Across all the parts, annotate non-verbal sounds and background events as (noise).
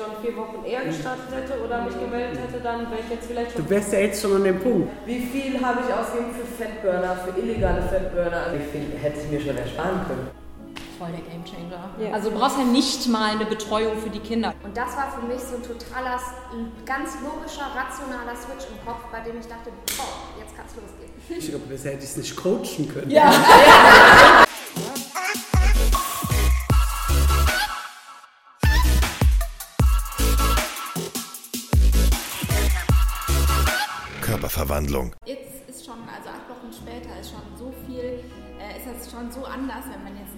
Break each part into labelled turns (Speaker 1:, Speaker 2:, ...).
Speaker 1: schon vier Wochen eher gestartet hätte oder mich gemeldet hätte, dann wäre ich jetzt vielleicht schon.
Speaker 2: Du wärst ja jetzt schon an dem Punkt.
Speaker 1: Wie viel habe ich ausgegeben für Fettburner, für illegale Fettburner? Wie viel hätte ich mir schon ersparen können?
Speaker 3: voll der Gamechanger. Ja. Also du brauchst ja nicht mal eine Betreuung für die Kinder.
Speaker 4: Und das war für mich so ein totaler, ein ganz logischer, rationaler Switch im Kopf, bei dem ich dachte, boah, jetzt kann es losgehen.
Speaker 2: Ich glaube, bisher hätte ich es nicht coachen können.
Speaker 3: Ja. (laughs) (laughs)
Speaker 5: Körperverwandlung.
Speaker 6: Jetzt ist schon, also acht Wochen später, ist schon so viel, äh, ist das schon so anders, wenn man jetzt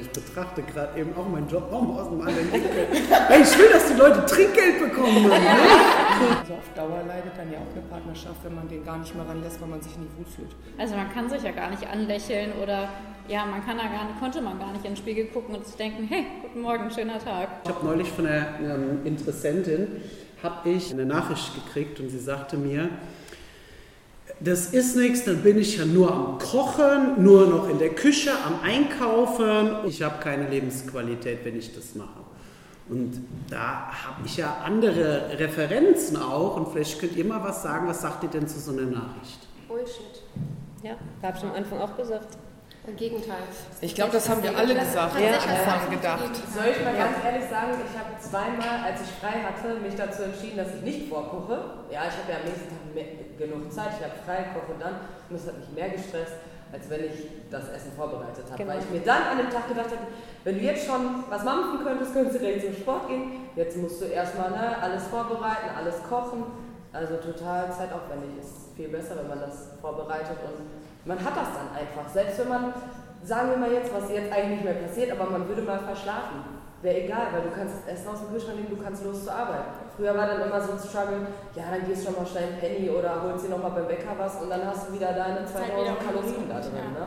Speaker 2: ich betrachte gerade eben auch meinen Job auch aus einem anderen Winkel. hey, ich will, dass die Leute Trinkgeld bekommen. Mann, ne?
Speaker 1: Also auf Dauer leidet dann ja auch eine Partnerschaft, wenn man den gar nicht mehr ranlässt, weil man sich nicht wohlfühlt.
Speaker 3: Also man kann sich ja gar nicht anlächeln oder ja, man kann da gar nicht, konnte man gar nicht in den Spiegel gucken und sich denken, hey, guten Morgen, schöner Tag.
Speaker 2: Ich habe neulich von einer ähm, Interessentin habe ich eine Nachricht gekriegt und sie sagte mir, das ist nichts, dann bin ich ja nur am Kochen, nur noch in der Küche, am Einkaufen. Ich habe keine Lebensqualität, wenn ich das mache. Und da habe ich ja andere Referenzen auch und vielleicht könnt ihr mal was sagen, was sagt ihr denn zu so einer Nachricht?
Speaker 4: Bullshit.
Speaker 3: Ja, habe ich am Anfang auch gesagt.
Speaker 4: Im Gegenteil.
Speaker 1: Ich glaube, das haben wir alle gesagt, ja. Anfang gedacht.
Speaker 7: Soll ich mal ganz ehrlich sagen, ich habe zweimal, als ich frei hatte, mich dazu entschieden, dass ich nicht vorkoche. Ja, ich habe ja am nächsten Tag mehr, genug Zeit, ich habe frei, koche dann und es hat mich mehr gestresst, als wenn ich das Essen vorbereitet habe. Genau. Weil ich mir dann an dem Tag gedacht habe, wenn du jetzt schon was mampfen könntest, könntest du direkt zum Sport gehen. Jetzt musst du erstmal ne, alles vorbereiten, alles kochen. Also total zeitaufwendig. Ist viel besser, wenn man das vorbereitet und man hat das dann einfach. Selbst wenn man, sagen wir mal jetzt, was jetzt eigentlich nicht mehr passiert, aber man würde mal verschlafen. Wäre egal, weil du kannst Essen aus dem Kühlschrank nehmen, du kannst los zur Arbeit. Früher war dann immer so ein Struggle, ja, dann gehst du schon mal schnell ein Penny oder holst dir nochmal beim Bäcker was und dann hast du wieder deine 2000 Kalorien da drin. Ne?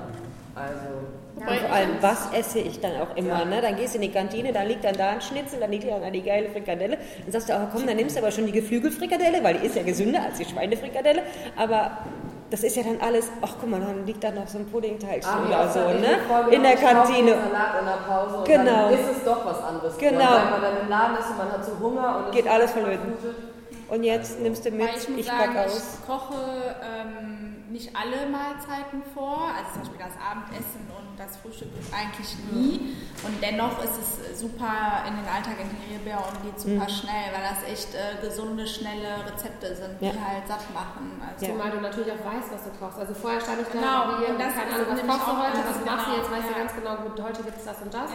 Speaker 7: Also.
Speaker 8: Ja, vor allem, was esse ich dann auch immer? Ja. Ne? Dann gehst du in die Kantine, dann liegt dann da ein Schnitzel, dann liegt dann die geile Frikadelle. Dann sagst du, oh, komm, dann nimmst du aber schon die Geflügelfrikadelle, weil die ist ja gesünder als die Schweinefrikadelle. Aber das ist ja dann alles, ach guck mal, dann liegt da noch so ein Puddingteilchen ah, oder so, ne? In der Kantine.
Speaker 7: Salat in der Pause
Speaker 8: genau.
Speaker 7: dann ist es doch was anderes.
Speaker 8: Genau.
Speaker 7: Weil man dann im Laden ist und man hat so Hunger und
Speaker 8: geht alles verloren. Und jetzt nimmst du mit,
Speaker 6: ich, ich sagen, pack aus. Ich koche ähm, nicht alle Mahlzeiten vor, also zum Beispiel das Abendessen und das Frühstück eigentlich nie. Und dennoch ist es super in den Alltag integrierbar und geht super mhm. schnell, weil das echt äh, gesunde, schnelle Rezepte sind, die halt satt machen.
Speaker 4: Also Zumal du natürlich auch weißt, was du kochst. Also vorher stand ich da
Speaker 6: genau,
Speaker 4: wie,
Speaker 6: und das
Speaker 4: keine Ahnung, was kochst du heute, was machst du jetzt, weißt du ganz genau, gut, heute gibt es das und das,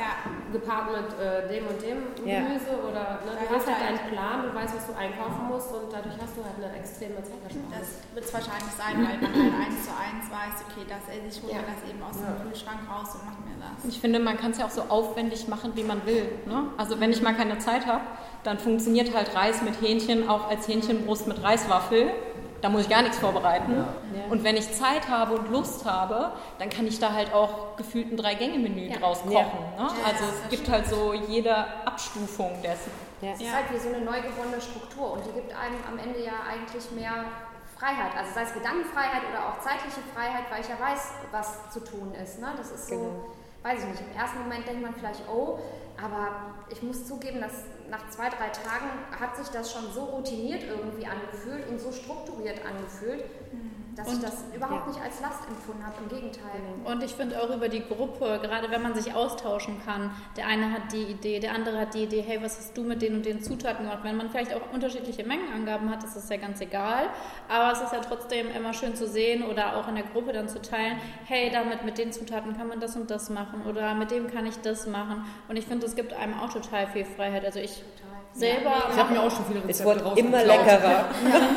Speaker 4: gepaart mit äh, dem und dem Gemüse oder ne, du hast halt deinen Plan, du weißt, was du einkaufen musst und dadurch hast du halt eine extreme Zeitersparnis.
Speaker 6: Das wird es wahrscheinlich sein, weil man halt eins zu eins weiß, okay, das esse ich, hole ja. das eben aus dem Kühlschrank raus und mache mir das.
Speaker 3: Ich finde, man kann es ja auch so aufwendig machen, wie man will. Ne? Also wenn ich mal keine Zeit habe, dann funktioniert halt Reis mit Hähnchen auch als Hähnchenbrust mit Reiswaffel. Da muss ich gar nichts vorbereiten. Ja. Und wenn ich Zeit habe und Lust habe, dann kann ich da halt auch gefühlt ein Drei-Gänge-Menü ja. draus kochen. Ja. Ne? Also es gibt halt so jede Abstufung dessen.
Speaker 4: Ja. Es ist halt wie so eine neu gewonnene Struktur und die gibt einem am Ende ja eigentlich mehr Freiheit, also sei es Gedankenfreiheit oder auch zeitliche Freiheit, weil ich ja weiß, was zu tun ist. Ne? Das ist so, genau. weiß ich nicht, im ersten Moment denkt man vielleicht, oh, aber ich muss zugeben, dass nach zwei, drei Tagen hat sich das schon so routiniert irgendwie angefühlt und so strukturiert angefühlt. Dass und, ich das überhaupt ja. nicht als Last empfunden habe, im Gegenteil.
Speaker 3: Und ich finde auch über die Gruppe, gerade wenn man sich austauschen kann, der eine hat die Idee, der andere hat die Idee, hey, was hast du mit den und den Zutaten gemacht? Wenn man vielleicht auch unterschiedliche Mengenangaben hat, ist das ja ganz egal, aber es ist ja trotzdem immer schön zu sehen oder auch in der Gruppe dann zu teilen, hey, damit mit den Zutaten kann man das und das machen oder mit dem kann ich das machen und ich finde, es gibt einem auch total viel Freiheit. Also ich selber... Ja,
Speaker 1: ich habe mir auch schon viele
Speaker 8: Rezepte Es wird immer leckerer.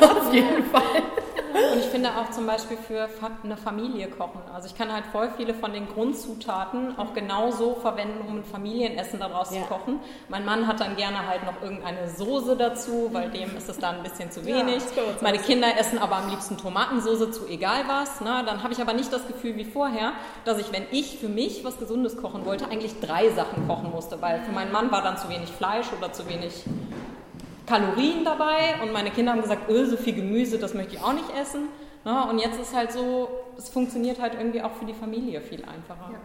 Speaker 8: (laughs)
Speaker 3: Auf jeden Fall. Und ich finde auch zum Beispiel für eine Familie kochen. Also ich kann halt voll viele von den Grundzutaten auch genauso verwenden, um ein Familienessen daraus ja. zu kochen. Mein Mann hat dann gerne halt noch irgendeine Soße dazu, weil dem ist es dann ein bisschen zu wenig. Ja, Meine Kinder essen aber am liebsten Tomatensoße zu egal was. Ne? Dann habe ich aber nicht das Gefühl wie vorher, dass ich, wenn ich für mich was Gesundes kochen wollte, eigentlich drei Sachen kochen musste, weil für meinen Mann war dann zu wenig Fleisch oder zu wenig Kalorien dabei und meine Kinder haben gesagt, öh, so viel Gemüse, das möchte ich auch nicht essen. Ne? Und jetzt ist halt so, es funktioniert halt irgendwie auch für die Familie viel einfacher. Ja.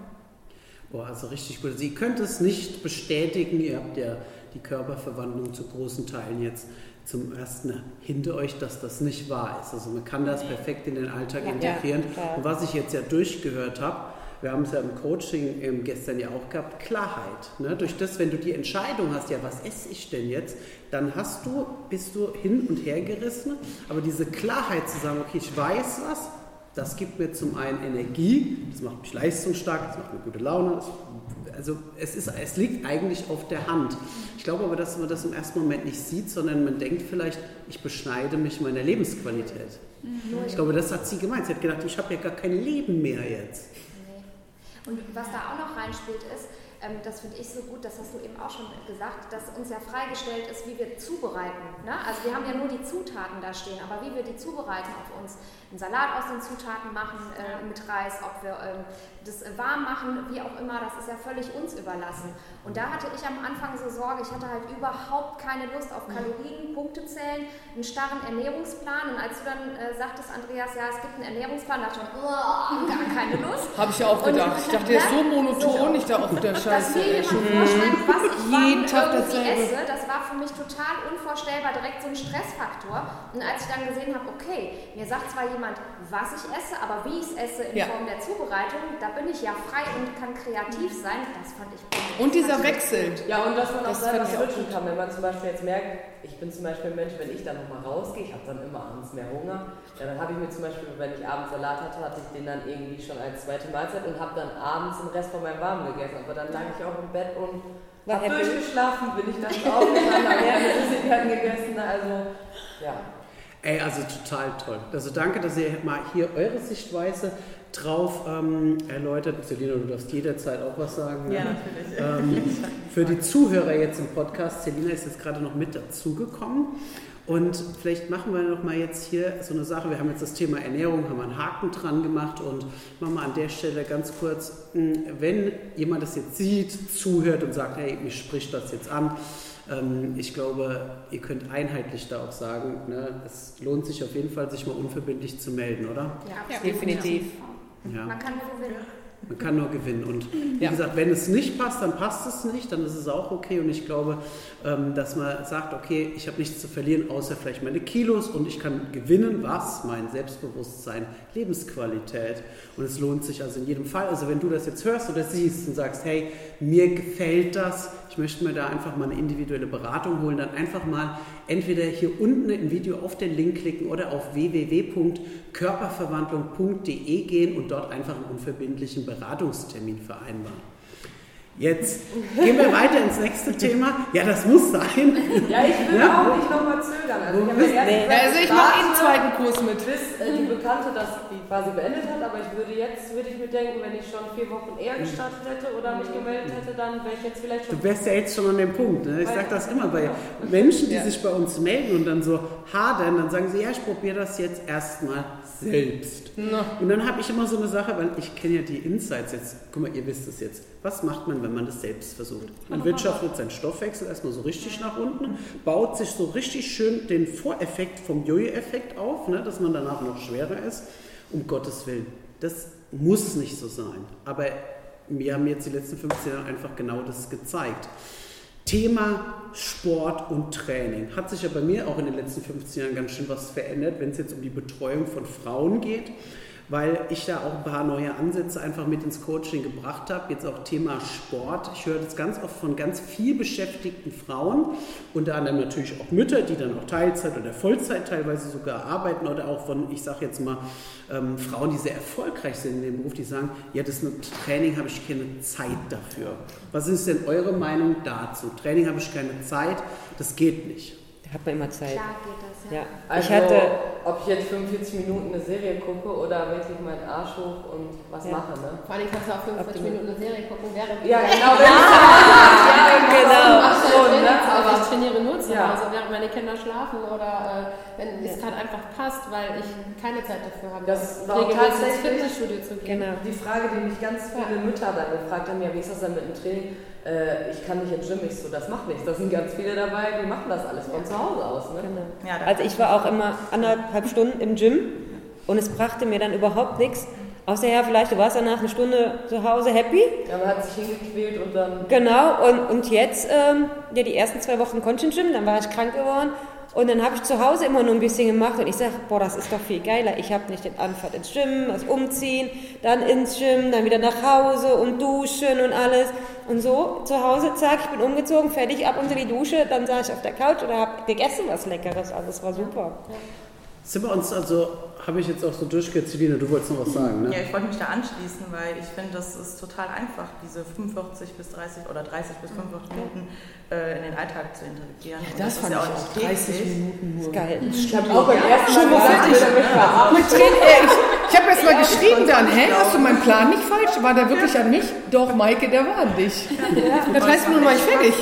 Speaker 2: Boah, also richtig gut. Sie könnte es nicht bestätigen, ihr habt ja die Körperverwandlung zu großen Teilen jetzt zum ersten hinter euch, dass das nicht wahr ist. Also man kann das perfekt in den Alltag
Speaker 8: Ja,
Speaker 2: integrieren.
Speaker 8: ja.
Speaker 2: Und was ich jetzt ja durchgehört habe, wir haben es ja im Coaching ähm, gestern ja auch gehabt, Klarheit. Ne? Durch das, wenn du die Entscheidung hast, ja, was esse ich denn jetzt, dann hast du, bist du hin und her gerissen, aber diese Klarheit zu sagen, okay, ich weiß was, das gibt mir zum einen Energie, das macht mich leistungsstark, das macht mir gute Laune. Also es, ist, es liegt eigentlich auf der Hand. Ich glaube aber, dass man das im ersten Moment nicht sieht, sondern man denkt vielleicht, ich beschneide mich meiner Lebensqualität. Ich glaube, das hat sie gemeint. Sie hat gedacht, ich habe ja gar kein Leben mehr jetzt.
Speaker 4: Und was da auch noch reinspielt ist, ähm, das finde ich so gut, das hast du eben auch schon gesagt, dass uns ja freigestellt ist, wie wir zubereiten. Ne? Also wir haben ja nur die Zutaten da stehen, aber wie wir die zubereiten, ob wir uns einen Salat aus den Zutaten machen äh, mit Reis, ob wir ähm, das äh, warm machen, wie auch immer, das ist ja völlig uns überlassen. Und da hatte ich am Anfang so Sorge, ich hatte halt überhaupt keine Lust auf Kalorien, Punkte zählen, einen starren Ernährungsplan. Und als du dann äh, sagtest, Andreas, ja, es gibt einen Ernährungsplan, dachte ich, oh, gar keine Lust.
Speaker 1: Habe ich ja auch gedacht. Ich dachte, der ist so (laughs) monoton. Ich dachte, oh, der
Speaker 4: Dass
Speaker 1: Scheiße.
Speaker 4: mir
Speaker 1: ey.
Speaker 4: jemand vorschreibt, was ich
Speaker 1: Jeden Tag
Speaker 4: irgendwie
Speaker 1: dasselbe.
Speaker 4: esse, das war für mich total unvorstellbar, direkt so ein Stressfaktor. Und als ich dann gesehen habe, okay, mir sagt zwar jemand, was ich esse, aber wie ich es esse in
Speaker 1: Ja.
Speaker 4: Form der Zubereitung, da bin ich ja frei und kann kreativ sein. Das fand ich gut.
Speaker 1: Und dieser Wechsel.
Speaker 7: Ja, und dass man auch
Speaker 1: Das
Speaker 7: selber switchen kann. Wenn man zum Beispiel jetzt merkt, ich bin zum Beispiel ein Mensch, wenn ich dann nochmal rausgehe, ich habe dann immer abends mehr Hunger, ja, dann habe ich mir zum Beispiel, wenn ich abends Salat hatte, hatte ich den dann irgendwie schon als zweite Mahlzeit und habe dann abends den Rest von meinem Warmen gegessen. Aber dann lag ich auch im Bett und
Speaker 8: War
Speaker 7: habe durchgeschlafen, bin ich dann aufgestanden, habe meine Süßigkeiten gegessen. Also, ja.
Speaker 2: Ey, also total toll. Also danke, dass ihr mal hier eure Sichtweise drauf ähm, erläutert. Selina, du darfst jederzeit auch was sagen.
Speaker 1: Ja,
Speaker 2: natürlich. Ähm, für die Zuhörer jetzt im Podcast, Selina ist jetzt gerade noch mit dazugekommen. Und vielleicht machen wir noch mal jetzt hier so eine Sache. Wir haben jetzt das Thema Ernährung, haben einen Haken dran gemacht und machen wir an der Stelle ganz kurz, mh, wenn jemand das jetzt sieht, zuhört und sagt, hey, mich spricht das jetzt an, ähm, ich glaube, ihr könnt einheitlich da auch sagen, ne, es lohnt sich auf jeden Fall, sich mal unverbindlich zu melden, oder?
Speaker 4: Ja,
Speaker 8: Definitiv.
Speaker 2: Ja.
Speaker 4: Man kann nur gewinnen.
Speaker 2: Man kann nur gewinnen. Und wie
Speaker 1: Ja.
Speaker 2: gesagt, wenn es nicht passt, dann passt es nicht, dann ist es auch okay. Und ich glaube, ähm, dass man sagt, okay, ich habe nichts zu verlieren, außer vielleicht meine Kilos und ich kann gewinnen, was? Mein Selbstbewusstsein, Lebensqualität. Und es lohnt sich also in jedem Fall. Also wenn du das jetzt hörst oder siehst und sagst, hey, mir gefällt das, ich möchte mir da einfach mal eine individuelle Beratung holen, dann einfach mal entweder hier unten im Video auf den Link klicken oder auf www.körperverwandlung.de gehen und dort einfach einen unverbindlichen Beratungstermin vereinbaren. Jetzt gehen wir weiter ins nächste Thema. Ja, das muss sein.
Speaker 7: Ja, ich will
Speaker 2: Ja.
Speaker 7: auch nicht nochmal zögern. Also ich habe
Speaker 2: bist-
Speaker 8: nee.
Speaker 7: gesagt,
Speaker 1: Also ich mache einen zweiten Kurs mit.
Speaker 7: bis äh, die Bekannte das die quasi beendet hat, aber ich würde jetzt, würde ich mir denken, wenn ich schon vier Wochen eher gestartet hätte oder mich gemeldet hätte, dann wäre ich jetzt vielleicht schon...
Speaker 2: Du wärst ja jetzt schon an dem Punkt. Ne? Ich sage das immer bei Menschen, die
Speaker 1: Ja.
Speaker 2: sich bei uns melden und dann so hadern, dann sagen sie, ja, ich probiere das jetzt erstmal selbst. Und dann habe ich immer so eine Sache, weil ich kenne ja die Insights jetzt. Guck mal, ihr wisst es jetzt. Was macht man, wenn man das selbst versucht? Man wirtschaftet seinen Stoffwechsel erstmal so richtig nach unten, baut sich so richtig schön den Voreffekt vom Jojo-Effekt auf, ne? dass man danach noch schwerer ist. Um Gottes Willen. Das muss nicht so sein. Aber mir haben jetzt die letzten 15 Jahre einfach genau das gezeigt. Thema Sport und Training. Hat sich ja bei mir auch in den letzten 15 Jahren ganz schön was verändert, wenn es jetzt um die Betreuung von Frauen geht, weil ich da auch ein paar neue Ansätze einfach mit ins Coaching gebracht habe. Jetzt auch Thema Sport. Ich höre das ganz oft von ganz viel beschäftigten Frauen, unter anderem natürlich auch Mütter, die dann auch Teilzeit oder Vollzeit teilweise sogar arbeiten oder auch von, ich sage jetzt mal, ähm, Frauen, die sehr erfolgreich sind in dem Beruf, die sagen, ja, das mit Training habe ich keine Zeit dafür. Was ist denn eure Meinung dazu? Training habe ich keine Zeit, das geht nicht.
Speaker 8: Hat man immer Zeit.
Speaker 4: Klar geht das, ja.
Speaker 8: Ja.
Speaker 7: Also,
Speaker 8: Ich hatte,
Speaker 7: ob ich jetzt 45 Minuten eine Serie gucke oder wirklich meinen Arsch hoch und was
Speaker 8: Ja.
Speaker 7: mache, ne?
Speaker 9: Vor allem kannst du auch 45 Minuten eine Serie gucken, während
Speaker 7: Ja, genau. Wenn ich
Speaker 8: genau.
Speaker 9: Ach so,
Speaker 7: schon, ne?
Speaker 9: aber ich trainiere nur zu
Speaker 7: Ja.
Speaker 9: Hause, während meine Kinder schlafen oder äh, wenn es gerade einfach passt, weil ich keine Zeit dafür habe,
Speaker 7: Das war auch
Speaker 9: regelmäßig ins
Speaker 7: tatsächlich-
Speaker 9: Fitnessstudio zu gehen.
Speaker 8: Genau.
Speaker 7: Die Frage, die mich ganz viele Mütter dann gefragt haben, ja, wie ist das denn mit dem Training? Äh, ich kann nicht ins Gym, ich so, das macht nichts. Da sind ganz viele dabei, die machen das alles von zu Hause aus. Ne?
Speaker 8: Genau.
Speaker 10: Ja,
Speaker 8: Also ich war auch immer anderthalb Stunden im Gym und es brachte mir dann überhaupt nichts, Außer ja, vielleicht du warst danach eine Stunde zu Hause happy.
Speaker 1: Ja, man hat sich hingequält und dann.
Speaker 8: Genau, und, und jetzt, ähm, ja, die ersten zwei Wochen konnte ich ins Gym, dann war ich krank geworden. Und dann habe ich zu Hause immer nur ein bisschen gemacht und ich sage, boah, das ist doch viel geiler. Ich habe nicht den Anfahrt ins Gym, das Umziehen, dann ins Gym, dann wieder nach Hause und duschen und alles. Und so zu Hause, zack, ich bin umgezogen, fertig, ab unter die Dusche, dann saß ich auf der Couch oder habe gegessen was Leckeres. Also es war super.
Speaker 2: Sind wir uns also, habe ich jetzt auch so durchgehört, Celine, du wolltest noch was sagen, ne?
Speaker 10: Ja, ich wollte mich da anschließen, weil ich finde, das ist total einfach, diese 45 bis 30 oder 30 bis 45 Minuten äh, in den Alltag zu integrieren. Und
Speaker 7: Das, fand
Speaker 10: ist ja
Speaker 7: ich
Speaker 10: auch
Speaker 7: auch
Speaker 10: nicht
Speaker 7: 30
Speaker 10: täglich.
Speaker 7: Minuten nur.
Speaker 8: Geil.
Speaker 1: Ich habe auch beim ersten Mal gesagt,
Speaker 7: fertig.
Speaker 1: ich
Speaker 7: ich ich habe jetzt mal geschrieben dann, hä, hast du meinen Plan nicht falsch? War der wirklich an mich? Doch, Maike, der war an dich. Das heißt, nun war ich fertig.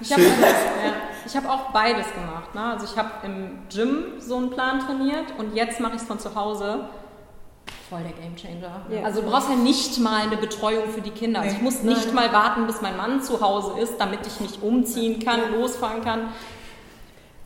Speaker 3: Ich habe ja, ich hab auch beides gemacht. Ne? Also ich habe im Gym so einen Plan trainiert und jetzt mache ich es von zu Hause. Voll der Gamechanger.
Speaker 8: Ja.
Speaker 3: Also du brauchst ja nicht mal eine Betreuung für die Kinder. Also ich muss nicht mal warten, bis mein Mann zu Hause ist, damit ich mich umziehen kann, losfahren kann.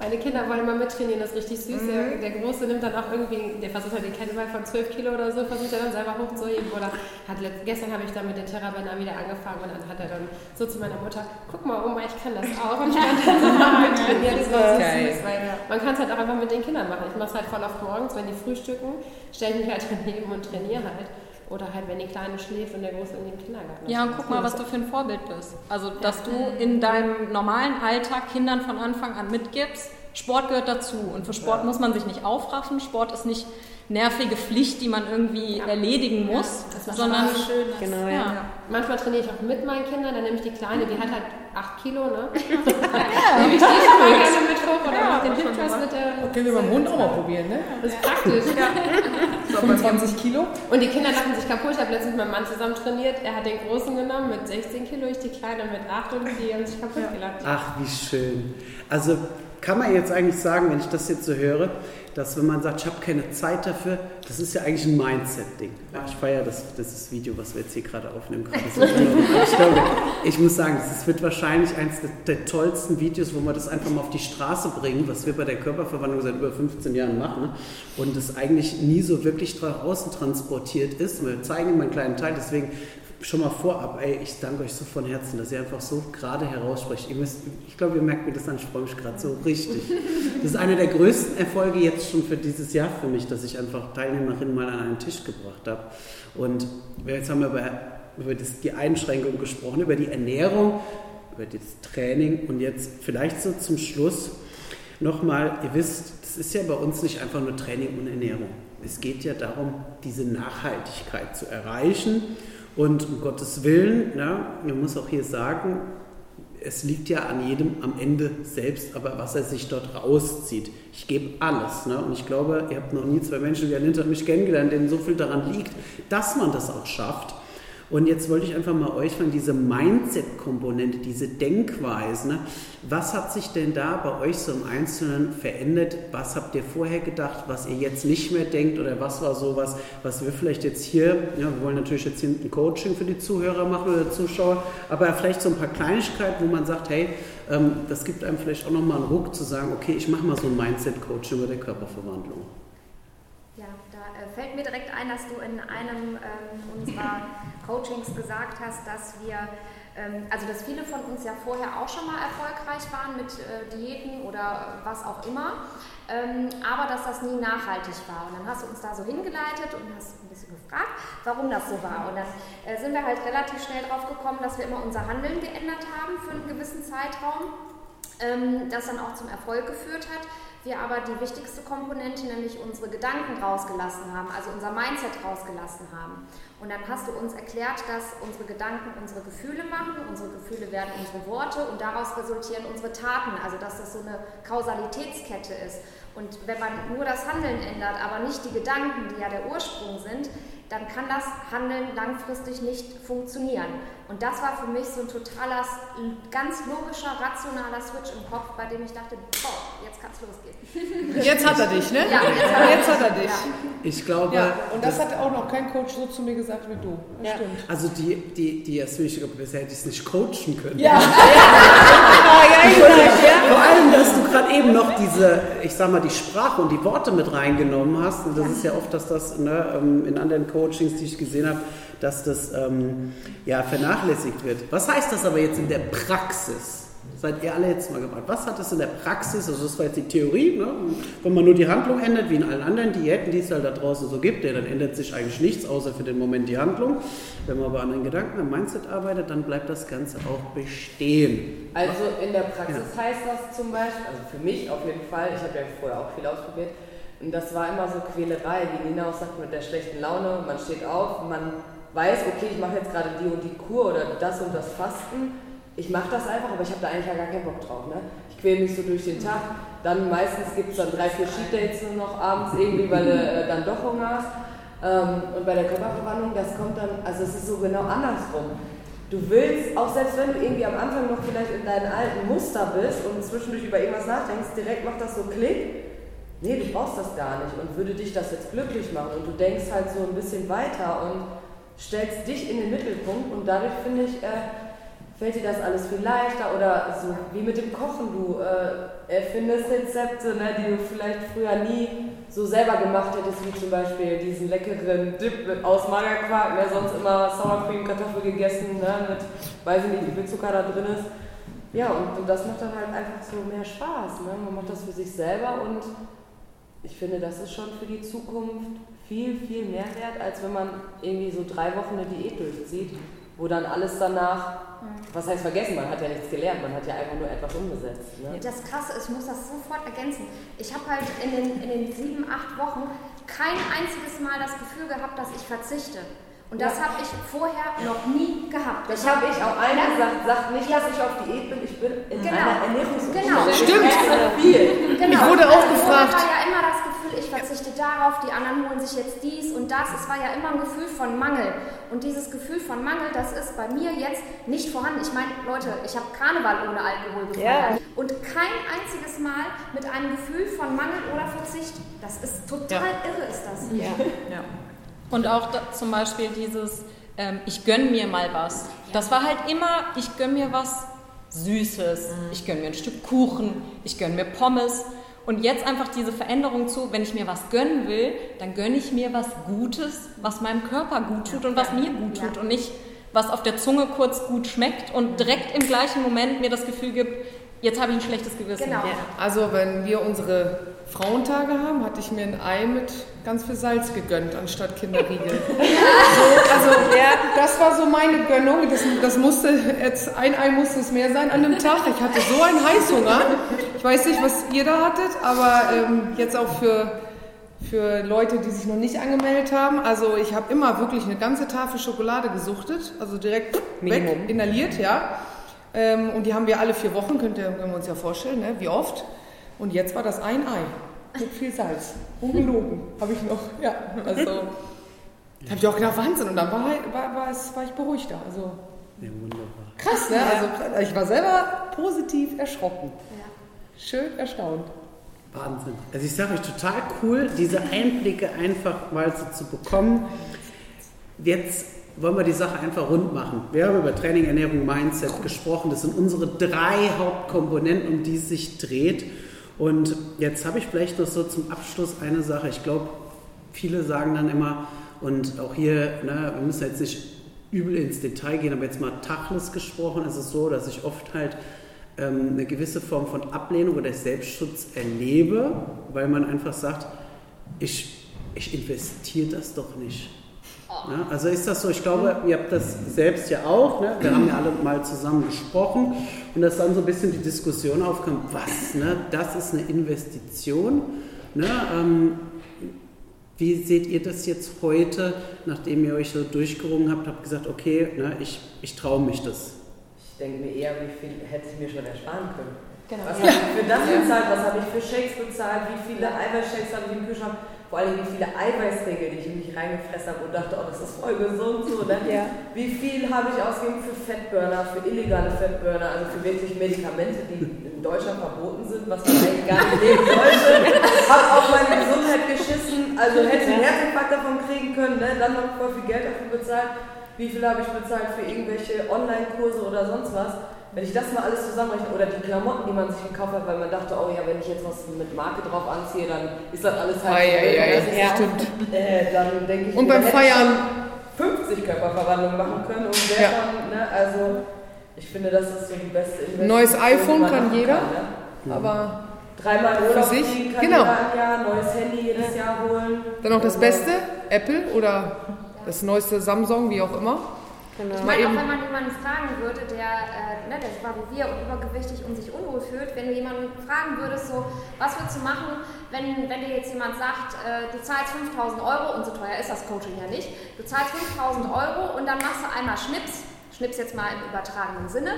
Speaker 9: Meine Kinder wollen immer mittrainieren, das ist richtig süß. Der, der Große nimmt dann auch irgendwie, der versucht halt den Kettlebell von 12 Kilo oder so, versucht er dann selber hochzuheben. Oder hat gestern habe ich dann mit den Terrabändern wieder angefangen und dann hat er dann so zu meiner Mutter, guck mal Oma, ich kann das auch. Und ich kann dann so mal mittrainieren. Das war so süß, weil man kann es halt auch einfach mit den Kindern machen. Ich mache es halt voll oft morgens, wenn die frühstücken, stelle ich mich halt (laughs) daneben und trainiere halt. Oder halt, wenn die Kleine schläft und der Große in den Kindergarten ist.
Speaker 3: Ja, und guck mal, was du für ein Vorbild bist. Also, dass du in deinem normalen Alltag Kindern von Anfang an mitgibst, Sport gehört dazu. Und für Sport muss man sich nicht aufraffen. Sport ist nicht nervige Pflicht, die man irgendwie erledigen muss,
Speaker 9: das macht
Speaker 3: sondern
Speaker 9: Spaß.
Speaker 3: schön.
Speaker 8: Genau, ja.
Speaker 3: Ja.
Speaker 9: Manchmal trainiere ich auch mit meinen Kindern, dann nehme ich die Kleine, die hat halt 8 Kilo, ne? (laughs) ja, nehme ich die schon mal gerne mit hoch oder mache den Hip Thrust mit der.
Speaker 7: Können wir beim Hund auch mal probieren, ne?
Speaker 9: Das ist praktisch. (laughs)
Speaker 7: 25 Kilo.
Speaker 9: Und die Kinder lachen sich kaputt. Ich habe letztens mit meinem Mann zusammen trainiert. Er hat den Großen genommen mit 16 Kilo, ich die Kleine mit 8 und die haben sich kaputt gelacht.
Speaker 2: Ach, wie schön. Also kann man jetzt eigentlich sagen, wenn ich das jetzt so höre, dass wenn man sagt, ich habe keine Zeit dafür, das ist ja eigentlich ein Mindset-Ding. Ich feiere das, das Video, was wir jetzt hier gerade aufnehmen. Gerade so ich, glaube, ich muss sagen, das wird wahrscheinlich eines der, der tollsten Videos, wo wir das einfach mal auf die Straße bringen, was wir bei der Körperverwandlung seit über 15 Jahren machen. Und das eigentlich nie so wirklich draußen transportiert ist. Wir zeigen immer einen kleinen Teil, deswegen schon mal vorab, ey, ich danke euch so von Herzen, dass ihr einfach so gerade heraussprecht. Ihr müsst, ich glaube, ihr merkt mir das an, ich freue mich gerade so richtig. Das ist einer der größten Erfolge jetzt schon für dieses Jahr für mich, dass ich einfach Teilnehmerinnen mal an einen Tisch gebracht habe. Und jetzt haben wir über, über das, die Einschränkung gesprochen, über die Ernährung, über das Training und jetzt vielleicht so zum Schluss nochmal, ihr wisst, das ist ja bei uns nicht einfach nur Training und Ernährung. Es geht ja darum, diese Nachhaltigkeit zu erreichen. Und um Gottes Willen, ja, man muss auch hier sagen, es liegt ja an jedem am Ende selbst, aber was er sich dort rauszieht. Ich gebe alles. Ne? Und ich glaube, ihr habt noch nie zwei Menschen wie Alinta und mich kennengelernt, denen so viel daran liegt, dass man das auch schafft. Und jetzt wollte ich einfach mal euch von diese Mindset-Komponente, diese Denkweise, ne? was hat sich denn da bei euch so im Einzelnen verändert? Was habt ihr vorher gedacht, was ihr jetzt nicht mehr denkt? Oder was war sowas, was wir vielleicht jetzt hier, ja, wir wollen natürlich jetzt hier ein Coaching für die Zuhörer machen oder Zuschauer, aber vielleicht so ein paar Kleinigkeiten, wo man sagt, hey, ähm, das gibt einem vielleicht auch nochmal einen Ruck zu sagen, okay, ich mache mal so ein Mindset-Coaching über der Körperverwandlung.
Speaker 4: Ja, da äh, fällt mir direkt ein, dass du in einem ähm, unserer Coachings gesagt hast, dass wir, ähm, also dass viele von uns ja vorher auch schon mal erfolgreich waren mit äh, Diäten oder was auch immer, ähm, aber dass das nie nachhaltig war. Und dann hast du uns da so hingeleitet und hast ein bisschen gefragt, warum das so war. Und dann äh, sind wir halt relativ schnell drauf gekommen, dass wir immer unser Handeln geändert haben für einen gewissen Zeitraum, ähm, das dann auch zum Erfolg geführt hat wir aber die wichtigste Komponente, nämlich unsere Gedanken rausgelassen haben, also unser Mindset rausgelassen haben. Und dann hast du uns erklärt, dass unsere Gedanken unsere Gefühle machen, unsere Gefühle werden unsere Worte und daraus resultieren unsere Taten, also dass das so eine Kausalitätskette ist. Und wenn man nur das Handeln ändert, aber nicht die Gedanken, die ja der Ursprung sind, dann kann das Handeln langfristig nicht funktionieren. Und das war für mich so ein totaler, ganz logischer, rationaler Switch im Kopf, bei dem ich dachte, boah, jetzt kann es losgehen.
Speaker 7: Jetzt hat er dich, ne?
Speaker 4: Ja, jetzt hat er,
Speaker 7: Jetzt hat er dich.
Speaker 2: Ich glaube,
Speaker 7: Ja, und das hat auch noch kein Coach so zu mir gesagt wie du. Das stimmt.
Speaker 2: also die, die, die Jasmin, ich glaube, bisher hätte ich es nicht coachen können.
Speaker 7: Ja.
Speaker 2: Vor allem, dass du gerade eben noch diese, ich sag mal, die Sprache und die Worte mit reingenommen hast, und das ist ja oft, dass das ne, ähm, in anderen Coachings, die ich gesehen habe, dass das ähm, ja, vernachlässigt wird. Was heißt das aber jetzt in der Praxis? Seid ihr alle jetzt mal gefragt, was hat das in der Praxis, also das war jetzt die Theorie, ne? wenn man nur die Handlung ändert, wie in allen anderen Diäten, die es halt da draußen so gibt, ja, dann ändert sich eigentlich nichts, außer für den Moment die Handlung. Wenn man aber an den Gedanken, am Mindset arbeitet, dann bleibt das Ganze auch bestehen.
Speaker 7: Also in der Praxis ja. heißt das zum Beispiel, also für mich auf jeden Fall, ich habe ja vorher auch viel ausprobiert, und das war immer so Quälerei, wie Nina auch sagt, mit der schlechten Laune, man steht auf, man weiß, okay, ich mache jetzt gerade die und die Kur oder das und das Fasten ich mache das einfach, aber ich habe da eigentlich gar keinen Bock drauf. Ne? Ich quäle mich so durch den Tag. Dann meistens gibt es dann drei, vier Sheet Dates nur noch abends irgendwie, weil du äh, dann doch Hunger hast. Ähm, und bei der Körperverwandlung, das kommt dann, also es ist so genau andersrum. Du willst, auch selbst wenn du irgendwie am Anfang noch vielleicht in deinen alten Muster bist und zwischendurch über irgendwas nachdenkst, direkt macht das so Klick. Nee, du brauchst das gar nicht und würde dich das jetzt glücklich machen und du denkst halt so ein bisschen weiter und stellst dich in den Mittelpunkt und dadurch finde ich, äh, fällt dir das alles viel leichter oder so wie mit dem Kochen, du äh, erfindest Rezepte, ne, die du vielleicht früher nie so selber gemacht hättest, wie zum Beispiel diesen leckeren Dip aus Magerquark, ne, sonst immer Sour Cream Kartoffel gegessen, ne, mit, weiß ich nicht, wie viel Zucker da drin ist. Ja, und, und das macht dann halt einfach so mehr Spaß. Ne? Man macht das für sich selber und ich finde, das ist schon für die Zukunft viel, viel mehr wert, als wenn man irgendwie so drei Wochen eine Diät durchzieht wo dann alles danach, was heißt vergessen, man hat ja nichts gelernt, man hat ja einfach nur etwas umgesetzt. Ne?
Speaker 4: Das Krasse ist, ich muss das sofort ergänzen. Ich habe halt in den, in den sieben, acht Wochen kein einziges Mal das Gefühl gehabt, dass ich verzichte. Und das ja. habe ich vorher noch nie gehabt.
Speaker 7: Das habe ich auch allen gesagt. Sagt nicht, dass ich auf Diät bin, ich bin in genau. einer Ernährungsumstellung.
Speaker 9: Genau. Stimmt.
Speaker 7: Viel.
Speaker 9: Genau. Ich wurde auch gefragt.
Speaker 4: Ich war ja immer das Gefühl, ich verzichte darauf, die anderen holen sich jetzt dies und das. Es war ja immer ein Gefühl von Mangel. Und dieses Gefühl von Mangel, das ist bei mir jetzt nicht vorhanden. Ich meine, Leute, ich habe Karneval ohne Alkohol gefeiert. Ja. Und kein einziges Mal mit einem Gefühl von Mangel oder Verzicht. Das ist total ja. irre, ist das.
Speaker 3: Ja. ja. Und auch da, zum Beispiel dieses, ähm, ich gönne mir mal was. Das war halt immer, ich gönne mir was Süßes, mhm. ich gönne mir ein Stück Kuchen, ich gönne mir Pommes. Und jetzt einfach diese Veränderung zu, wenn ich mir was gönnen will, dann gönne ich mir was Gutes, was meinem Körper gut tut und was mir gut tut und nicht was auf der Zunge kurz gut schmeckt und direkt im gleichen Moment mir das Gefühl gibt, jetzt habe ich ein schlechtes Gewissen. Genau.
Speaker 9: Also wenn wir unsere Frauentage haben, hatte ich mir ein Ei mit ganz viel Salz gegönnt, anstatt Kinderriegel. (laughs) so, also ja, das war so meine Gönnung. Das, das musste jetzt, ein Ei musste es mehr sein an dem Tag. Ich hatte so einen Heißhunger. Ich weiß nicht, was ihr da hattet, aber ähm, jetzt auch für, für Leute, die sich noch nicht angemeldet haben. Also ich habe immer wirklich eine ganze Tafel Schokolade gesuchtet, also direkt Minimum. weg, inhaliert, ja. Ähm, und die haben wir alle vier Wochen, könnt ihr, können wir uns ja vorstellen, ne? wie oft. Und jetzt war das ein Ei mit viel Salz. Ungelogen, habe ich noch. Ja, also habe ich auch gedacht, Wahnsinn. Und dann war, war, war, es, war ich beruhigter. Also, ja, wunderbar. Krass, ne? Also, ich war selber positiv erschrocken. Ja. Schön erstaunt.
Speaker 2: Wahnsinn. Also ich sage euch total cool, diese Einblicke einfach mal so zu bekommen. Jetzt wollen wir die Sache einfach rund machen. Wir haben über Training, Ernährung, Mindset gesprochen. Das sind unsere drei Hauptkomponenten, um die es sich dreht. Und jetzt habe ich vielleicht noch so zum Abschluss eine Sache. Ich glaube, viele sagen dann immer, und auch hier, ne, wir müssen jetzt nicht übel ins Detail gehen, aber jetzt mal Tachles gesprochen, ist es so, dass ich oft halt ähm, eine gewisse Form von Ablehnung oder Selbstschutz erlebe, weil man einfach sagt, ich, ich investiere das doch nicht. Ja, also ist das so, ich glaube, ihr habt das selbst ja auch, ne? wir haben ja alle mal zusammen gesprochen und dass dann so ein bisschen die Diskussion aufkam, was, ne? das ist eine Investition. Ne? Ähm, wie seht ihr das jetzt heute, nachdem ihr euch so durchgerungen habt, habt gesagt, okay, ne, ich, ich traue mich das?
Speaker 7: Ich denke mir eher, wie viel hätte ich mir schon ersparen können. Genau. Was ja. habe ich für das bezahlt, was habe ich für Shakes bezahlt, wie viele Eiweißshakes habe ich im Kühlschrank vor allem wie viele Eiweißriegel, die ich in mich reingefressen habe und dachte, oh, das ist voll gesund so. Ne? Ja. Wie viel habe ich ausgegeben für Fettburner, für illegale Fettburner, also für wirklich Medikamente, die in Deutschland verboten sind, was man eigentlich gar nicht nehmen sollte. habe auf meine Gesundheit geschissen, also hätte ich einen Herzinfarkt davon kriegen können, ne? dann noch voll viel Geld dafür bezahlt. Wie viel habe ich bezahlt für irgendwelche Online-Kurse oder sonst was? Wenn ich das mal alles zusammenrechne, oder die Klamotten, die man sich gekauft hat, weil man dachte, oh ja, wenn ich jetzt was mit Marke drauf anziehe, dann ist das alles halt.
Speaker 11: Ei, ei,
Speaker 7: das ist
Speaker 11: ja.
Speaker 7: stimmt. Äh, dann denke ich,
Speaker 11: Und beim Feiern-
Speaker 7: schon 50 Körperverwandlungen machen können und wäre
Speaker 11: Ja.
Speaker 7: ne, also ich finde, das ist so die beste Investition.
Speaker 11: Neues iPhone kann jeder,
Speaker 7: ne?
Speaker 11: aber
Speaker 7: Dreimal
Speaker 11: für
Speaker 7: Urlaub
Speaker 11: sich,
Speaker 7: kann
Speaker 11: genau.
Speaker 7: jeder Jahr, neues Handy jedes Jahr holen.
Speaker 11: Dann noch das
Speaker 7: Also,
Speaker 11: Beste, Apple oder das neueste Samsung, wie auch immer.
Speaker 8: Genau.
Speaker 4: Ich meine, auch wenn man jemanden fragen würde, der, äh, ne, der war wie wir und übergewichtig und sich unwohl fühlt, wenn du jemanden fragen würdest, so, was würdest du machen, wenn, wenn dir jetzt jemand sagt, äh, du zahlst 5000 Euro und so teuer ist das Coaching ja nicht, du zahlst 5000 Euro und dann machst du einmal Schnips, Schnips jetzt mal im übertragenen Sinne,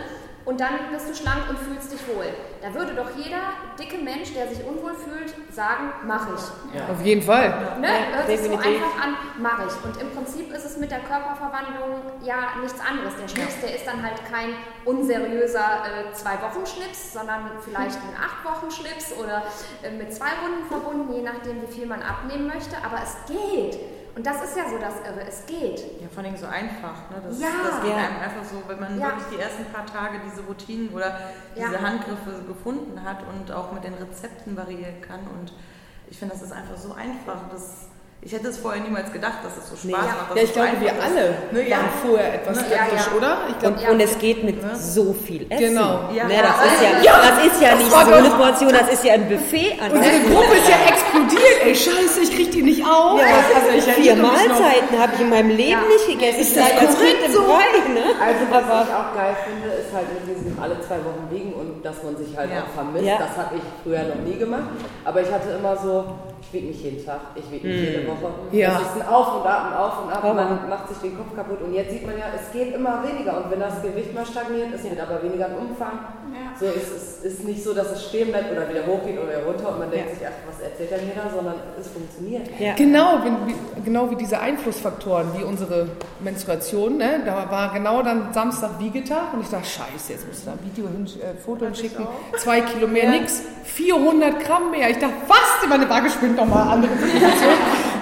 Speaker 4: und dann bist du schlank und fühlst dich wohl. Da würde doch jeder dicke Mensch, der sich unwohl fühlt, sagen, mach ich.
Speaker 11: Auf jeden Fall.
Speaker 4: Ne?
Speaker 8: Ja,
Speaker 4: Hört sich so einfach an, mache ich. Und im Prinzip ist es mit der Körperverwandlung ja nichts anderes. Der Schnips, der ist dann halt kein unseriöser äh, Zwei-Wochen-Schnips, sondern vielleicht ein Acht-Wochen-Schnips oder äh, mit zwei Runden verbunden, je nachdem, wie viel man abnehmen möchte. Aber es geht. Und das ist ja so das Irre, es geht.
Speaker 10: Ja, vor allem so einfach. Ne? Das,
Speaker 4: Ja.
Speaker 10: das geht
Speaker 8: Ja.
Speaker 10: einem einfach so, wenn man
Speaker 4: Ja.
Speaker 10: wirklich die ersten paar Tage diese Routinen oder
Speaker 4: Ja.
Speaker 10: diese Handgriffe gefunden hat und auch mit den Rezepten variieren kann. Und ich finde, das ist einfach so einfach. Das, ich hätte es vorher niemals gedacht, dass es so Spaß
Speaker 8: Nee.
Speaker 10: macht.
Speaker 11: Ja, ich
Speaker 10: so
Speaker 11: glaube, wir alle
Speaker 10: Ne, ja.
Speaker 11: waren vorher etwas
Speaker 10: Ne?
Speaker 11: skeptisch,
Speaker 4: Ja, ja.
Speaker 11: oder? Ich glaube,
Speaker 8: Und, und es geht mit so viel Essen.
Speaker 11: Genau.
Speaker 10: Ja.
Speaker 8: Ne, das, (laughs) ist ja, das ist ja nicht so eine Portion, das ist ja ein Buffet an
Speaker 11: unsere
Speaker 8: Essen.
Speaker 11: Gruppe ist ja (laughs) explodiert. Ey, scheiße, ich krieg die nicht auf.
Speaker 8: Ja,
Speaker 11: also ich
Speaker 8: vier. Mahlzeiten habe ich in meinem Leben nicht gegessen.
Speaker 11: Ist das korrekt so?
Speaker 8: Brei, ne?
Speaker 7: Also was ich auch geil finde, ist halt mit diesem alle zwei Wochen wiegen und dass man sich halt
Speaker 10: Ja.
Speaker 7: auch vermisst.
Speaker 8: Ja.
Speaker 7: Das habe ich früher noch nie gemacht. Aber ich hatte immer so, ich wiege mich jeden Tag, ich wiege mich jede Woche.
Speaker 11: Ja.
Speaker 7: Das ist ein Auf und Ab und Auf und Ab.
Speaker 8: Hammer.
Speaker 7: Man macht sich den Kopf kaputt. Und jetzt sieht man ja, es geht immer weniger. Und wenn das Gewicht mal stagniert, es wird aber weniger im Umfang. So ist es ist nicht so, dass es stehen bleibt oder wieder hochgeht oder wieder runter und man denkt sich, ach, was erzählt er da, sondern es funktioniert.
Speaker 8: Ja.
Speaker 11: Genau, wie, wie, genau wie diese Einflussfaktoren, wie unsere Menstruation. Ne? Da war genau dann Samstag Wiegetag und ich dachte, scheiße, jetzt musst du da ein Video, hin, äh, Foto hinschicken. Zwei Kilo mehr, nix. 400 Gramm mehr. Ich dachte, was? Meine Waage spinnt nochmal andere Position.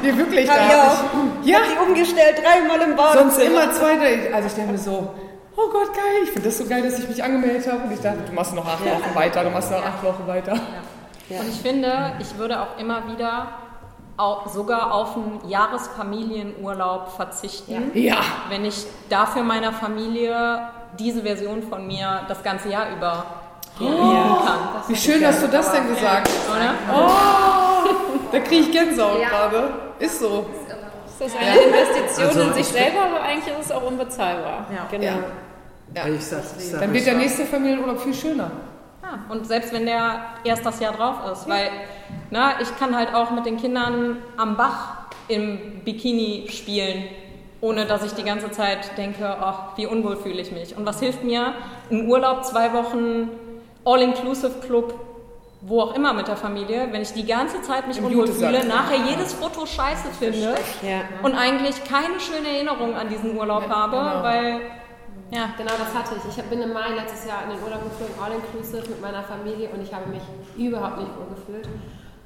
Speaker 11: Nee, wirklich.
Speaker 8: Hab
Speaker 11: da
Speaker 8: ich auch.
Speaker 11: ich- Ja,
Speaker 8: Hab die umgestellt, dreimal im
Speaker 11: sonst
Speaker 8: Badezimmer.
Speaker 11: immer zwei, drei. Also ich denke mir so, oh Gott, geil. Ich finde das so geil, dass ich mich angemeldet habe. Und ich dachte, du machst noch acht Wochen weiter, du machst noch acht Wochen weiter.
Speaker 3: Und ich finde, ich würde auch immer wieder sogar auf einen Jahresfamilienurlaub verzichten,
Speaker 11: Ja.
Speaker 3: wenn ich dafür meiner Familie diese Version von mir das ganze Jahr über bieten kann.
Speaker 11: Wie schön hast du das denn gesagt?
Speaker 3: Oder?
Speaker 11: Oh, da kriege ich Gänsehaut
Speaker 4: Ja.
Speaker 11: gerade. Ist so.
Speaker 12: Das ist eine Investition
Speaker 2: Also
Speaker 12: in sich
Speaker 2: ich-
Speaker 12: selber, aber eigentlich ist es auch unbezahlbar.
Speaker 10: Ja.
Speaker 8: Genau.
Speaker 11: Ja.
Speaker 2: Ich sag, ich sag
Speaker 11: Dann wird der nächste Familienurlaub viel schöner.
Speaker 3: Ja, und selbst wenn der erst das Jahr drauf ist, weil na, ich kann halt auch mit den Kindern am Bach im Bikini spielen, ohne dass ich die ganze Zeit denke, ach, wie unwohl fühle ich mich. Und was hilft mir? Ein Urlaub, zwei Wochen, All-Inclusive-Club, wo auch immer mit der Familie, wenn ich die ganze Zeit mich
Speaker 11: Im
Speaker 3: unwohl fühle, nachher jedes Foto scheiße finde
Speaker 8: Ja.
Speaker 3: und eigentlich keine schöne Erinnerung an diesen Urlaub habe,
Speaker 11: genau.
Speaker 3: weil, ja,
Speaker 9: Genau, das hatte ich. Ich bin im Mai letztes Jahr in den Urlaub geflogen, all inclusive mit meiner Familie und ich habe mich überhaupt nicht wohl gefühlt.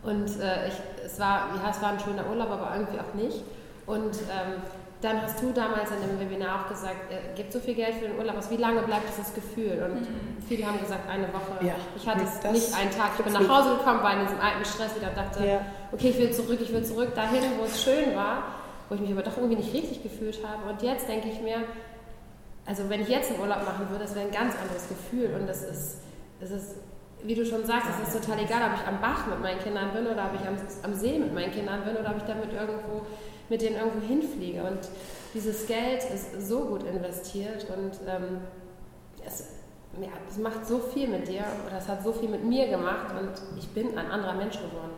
Speaker 9: Und äh, ich, es, war, ja, es war ein schöner Urlaub, aber irgendwie auch nicht. Und ähm, dann hast du damals in dem Webinar auch gesagt, äh, gibt so viel Geld für den Urlaub, aber wie lange bleibt dieses Gefühl? Und viele haben gesagt, eine Woche.
Speaker 11: Ja,
Speaker 9: ich hatte es nicht einen Tag. Ich bin nach Hause gekommen, war in diesem alten Stress wieder dachte,
Speaker 8: Ja.
Speaker 9: okay, ich will zurück, ich will zurück dahin, wo es schön war, wo ich mich aber doch irgendwie nicht richtig gefühlt habe. Und jetzt denke ich mir, also wenn ich jetzt einen Urlaub machen würde, das wäre ein ganz anderes Gefühl und das ist, das ist, wie du schon sagst, es ist total egal, ob ich am Bach mit meinen Kindern bin oder ob ich am, am See mit meinen Kindern bin oder ob ich damit irgendwo mit denen irgendwo hinfliege und dieses Geld ist so gut investiert und ähm, es, ja, es macht so viel mit dir oder es hat so viel mit mir gemacht und ich bin ein anderer Mensch geworden.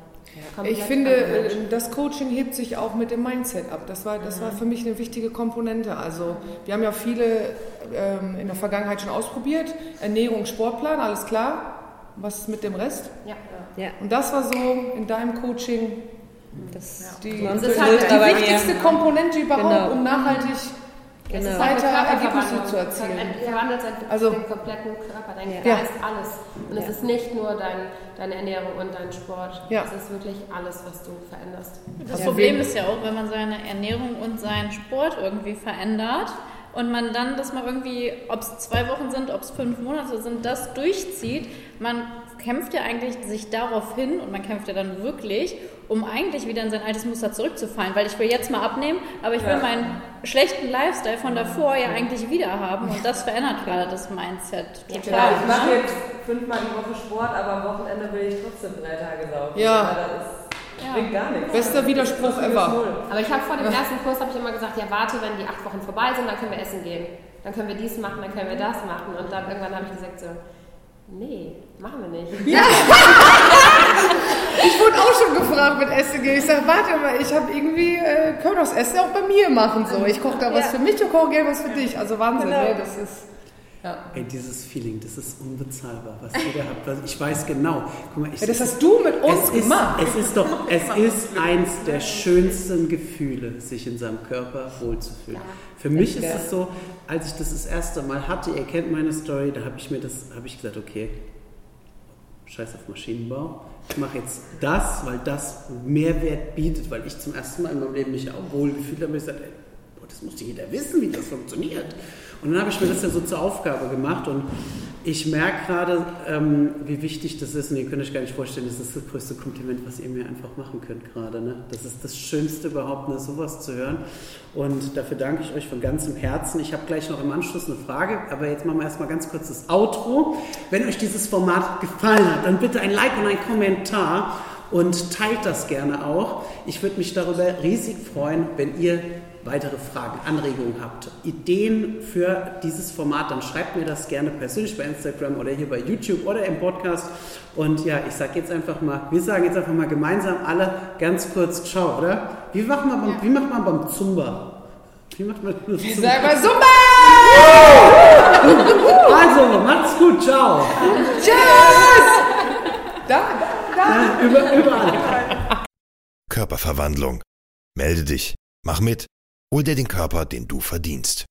Speaker 9: Komplett
Speaker 11: Ich finde, äh, das Coaching hebt sich auch mit dem Mindset ab. Das war, das war für mich eine wichtige Komponente. Also wir haben ja viele ähm, in der Vergangenheit schon ausprobiert. Ernährung, Sportplan, alles klar. Was ist mit dem Rest?
Speaker 9: ja.
Speaker 8: Ja,
Speaker 11: Und das war so in deinem Coaching
Speaker 8: das
Speaker 11: die,
Speaker 8: man
Speaker 11: die,
Speaker 9: halt
Speaker 11: wichtigste Komponente überhaupt,
Speaker 8: Genau.
Speaker 11: um nachhaltig
Speaker 9: Es
Speaker 8: Genau.
Speaker 9: ist halt
Speaker 11: weiter
Speaker 9: eine
Speaker 11: Ergebnisse zu erzielen.
Speaker 9: Es verwandelt sein
Speaker 11: Also-
Speaker 9: den kompletten Körper, dein
Speaker 8: Ja.
Speaker 9: Geist, alles. Und es ist nicht nur dein, deine Ernährung und dein Sport.
Speaker 11: Ja.
Speaker 9: Es ist wirklich alles, was du veränderst.
Speaker 12: Das
Speaker 11: Ja,
Speaker 12: Problem ist ja auch, wenn man seine Ernährung und seinen Sport irgendwie verändert, und man dann das mal irgendwie, ob es zwei Wochen sind, ob es fünf Monate sind, das durchzieht, man kämpft ja eigentlich sich darauf hin und man kämpft ja dann wirklich, um eigentlich wieder in sein altes Muster zurückzufallen, weil ich will jetzt mal abnehmen, aber ich will
Speaker 7: Ja.
Speaker 12: meinen schlechten Lifestyle von davor ja eigentlich wieder haben und das verändert gerade das Mindset
Speaker 7: Ja,
Speaker 12: total.
Speaker 7: ich mache
Speaker 12: ne?
Speaker 7: jetzt fünfmal die Woche Sport, aber am Wochenende will ich trotzdem drei Tage saufen.
Speaker 11: Ja.
Speaker 7: Aber das ist, bringt gar nichts.
Speaker 11: Bester Widerspruch ever.
Speaker 9: Aber ich habe vor dem ersten Kurs habe ich immer gesagt, ja warte, wenn die acht Wochen vorbei sind, dann können wir essen gehen. Dann können wir dies machen, dann können wir das machen. Und dann irgendwann habe ich gesagt so, nee, machen wir nicht.
Speaker 11: Schon (laughs) gefragt mit Essen gehen. Ich sage, warte mal, ich habe irgendwie, äh, können wir das Essen auch bei mir machen. So. Ich koche da was
Speaker 8: Ja.
Speaker 11: für mich, du kochst gerne was für dich. Also Wahnsinn,
Speaker 8: Genau.
Speaker 11: ne? das ist... Ja.
Speaker 2: Ey, dieses Feeling, das ist unbezahlbar, was ihr da habt. Also Ich weiß genau. Guck mal, ich,
Speaker 11: Ja, das hast du mit uns
Speaker 2: es ist,
Speaker 11: gemacht.
Speaker 2: Es ist doch, es ist eins der schönsten Gefühle, sich in seinem Körper wohlzufühlen. Für mich ist es so, als ich das das erste Mal hatte, ihr kennt meine Story, da habe ich mir das, habe ich gesagt, okay, scheiß auf Maschinenbau. Ich mache jetzt das, weil das Mehrwert bietet, weil ich zum ersten Mal in meinem Leben mich auch wohlgefühlt habe. Ich gesagt, ey, boah, das muss jeder wissen, wie das funktioniert. Und dann habe ich mir das ja so zur Aufgabe gemacht und ich merke gerade, ähm, wie wichtig das ist. Und ihr könnt euch gar nicht vorstellen, das ist das größte Kompliment, was ihr mir einfach machen könnt gerade. Ne? Das ist das Schönste überhaupt, ne, sowas zu hören. Und dafür danke ich euch von ganzem Herzen. Ich habe gleich noch im Anschluss eine Frage, aber jetzt machen wir erstmal ganz kurz das Outro. Wenn euch dieses Format gefallen hat, dann bitte ein Like und ein Kommentar und teilt das gerne auch. Ich würde mich darüber riesig freuen, wenn ihr weitere Fragen, Anregungen habt, Ideen für dieses Format, dann schreibt mir das gerne persönlich bei Instagram oder hier bei YouTube oder im Podcast. Und ja, ich sage jetzt einfach mal, wir sagen jetzt einfach mal gemeinsam alle ganz kurz Ciao, oder? Wie macht man beim, wie macht man beim Zumba? Wie macht man das
Speaker 11: Ich
Speaker 2: Zumba?
Speaker 11: sag mal Zumba!
Speaker 2: Also, macht's gut, ciao.
Speaker 11: Tschüss! Da, da, da. (laughs)
Speaker 2: Über, überall.
Speaker 5: Körperverwandlung. Melde dich. Mach mit. Hol dir den Körper, den du verdienst.